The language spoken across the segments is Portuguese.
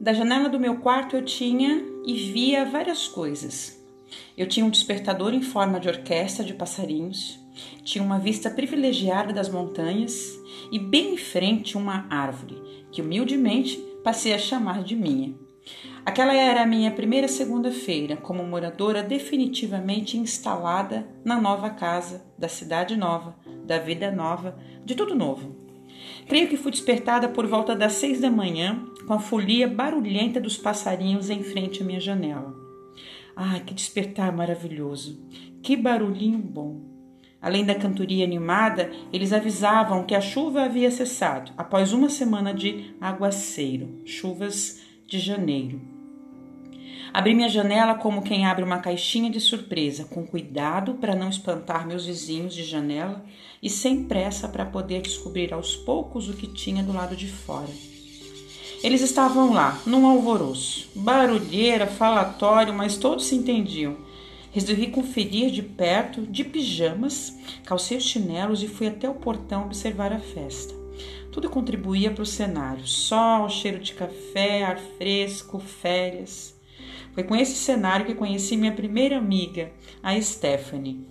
Da janela do meu quarto eu tinha e via várias coisas. Eu tinha um despertador em forma de orquestra de passarinhos, tinha uma vista privilegiada das montanhas e bem em frente uma árvore, que humildemente passei a chamar de minha. Aquela era a minha primeira segunda-feira como moradora definitivamente instalada na nova casa, da cidade nova, da vida nova, de tudo novo. Creio que fui despertada por volta das seis da manhã com a folia barulhenta dos passarinhos em frente à minha janela. Ah, que despertar maravilhoso! Que barulhinho bom! Além da cantoria animada, eles avisavam que a chuva havia cessado após uma semana de aguaceiro, chuvas de janeiro. Abri minha janela como quem abre uma caixinha de surpresa, com cuidado para não espantar meus vizinhos de janela e sem pressa para poder descobrir aos poucos o que tinha do lado de fora. Eles estavam lá, num alvoroço, barulheira, falatório, mas todos se entendiam. Resolvi conferir de perto, de pijamas, calcei os chinelos e fui até o portão observar a festa. Tudo contribuía para o cenário: sol, cheiro de café, ar fresco, férias. Foi com esse cenário que conheci minha primeira amiga, a Stephanie.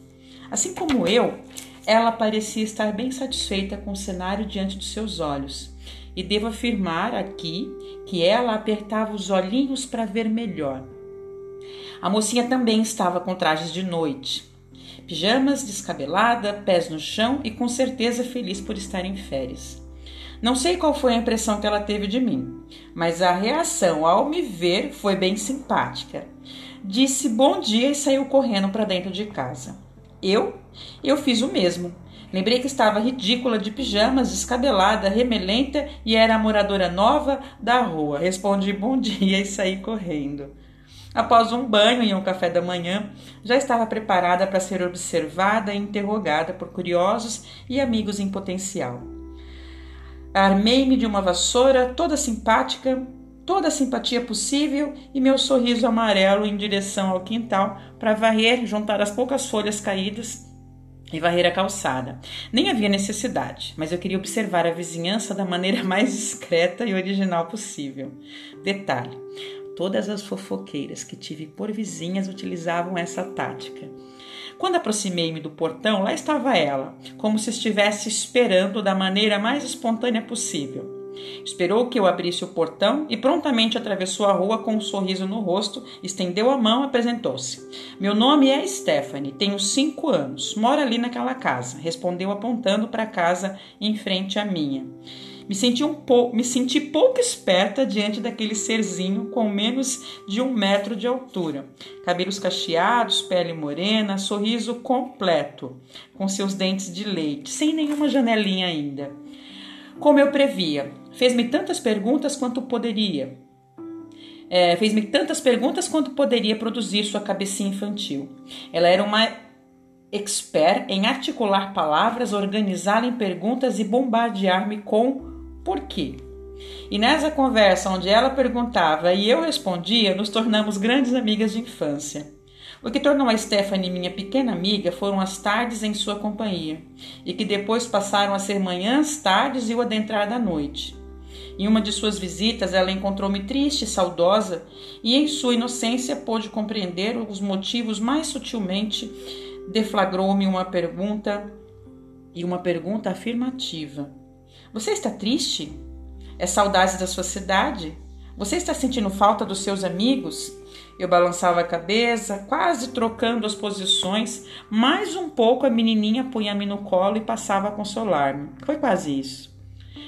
Assim como eu, ela parecia estar bem satisfeita com o cenário diante dos seus olhos. E devo afirmar aqui que ela apertava os olhinhos para ver melhor. A mocinha também estava com trajes de noite, pijamas, descabelada, pés no chão e com certeza feliz por estar em férias. Não sei qual foi a impressão que ela teve de mim, mas a reação ao me ver foi bem simpática. Disse bom dia e saiu correndo para dentro de casa. Eu? Eu fiz o mesmo. Lembrei que estava ridícula de pijamas, descabelada, remelenta e era a moradora nova da rua. Respondi bom dia e saí correndo. Após um banho e um café da manhã, já estava preparada para ser observada e interrogada por curiosos e amigos em potencial. Armei-me de uma vassoura toda simpática, toda a simpatia possível e meu sorriso amarelo em direção ao quintal para varrer, juntar as poucas folhas caídas e varrer a calçada. Nem havia necessidade, mas eu queria observar a vizinhança da maneira mais discreta e original possível. Detalhe: todas as fofoqueiras que tive por vizinhas utilizavam essa tática. Quando aproximei-me do portão, lá estava ela, como se estivesse esperando da maneira mais espontânea possível. Esperou que eu abrisse o portão e prontamente atravessou a rua com um sorriso no rosto, estendeu a mão e apresentou-se. Meu nome é Stephanie, tenho cinco anos, moro ali naquela casa, respondeu apontando para a casa em frente à minha. Me senti, um pou... me senti pouco esperta diante daquele serzinho com menos de um metro de altura. Cabelos cacheados, pele morena, sorriso completo, com seus dentes de leite, sem nenhuma janelinha ainda. Como eu previa, fez-me tantas perguntas quanto poderia. É, fez-me tantas perguntas quanto poderia produzir sua cabecinha infantil. Ela era uma expert em articular palavras, organizá-la em perguntas e bombardear-me com por quê? E nessa conversa onde ela perguntava e eu respondia, nos tornamos grandes amigas de infância. O que tornou a Stephanie minha pequena amiga foram as tardes em sua companhia, e que depois passaram a ser manhãs, tardes e o adentrar da noite. Em uma de suas visitas, ela encontrou-me triste e saudosa, e em sua inocência pôde compreender os motivos mais sutilmente. Deflagrou-me uma pergunta e uma pergunta afirmativa. Você está triste? É saudade da sua cidade? Você está sentindo falta dos seus amigos? Eu balançava a cabeça, quase trocando as posições. Mais um pouco a menininha punha-me no colo e passava a consolar-me. Foi quase isso.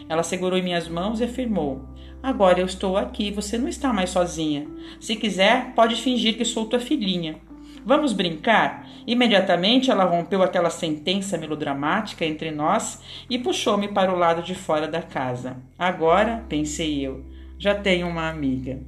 Ela segurou em minhas mãos e afirmou: Agora eu estou aqui, você não está mais sozinha. Se quiser, pode fingir que sou tua filhinha. Vamos brincar? Imediatamente ela rompeu aquela sentença melodramática entre nós e puxou-me para o lado de fora da casa. Agora, pensei eu, já tenho uma amiga.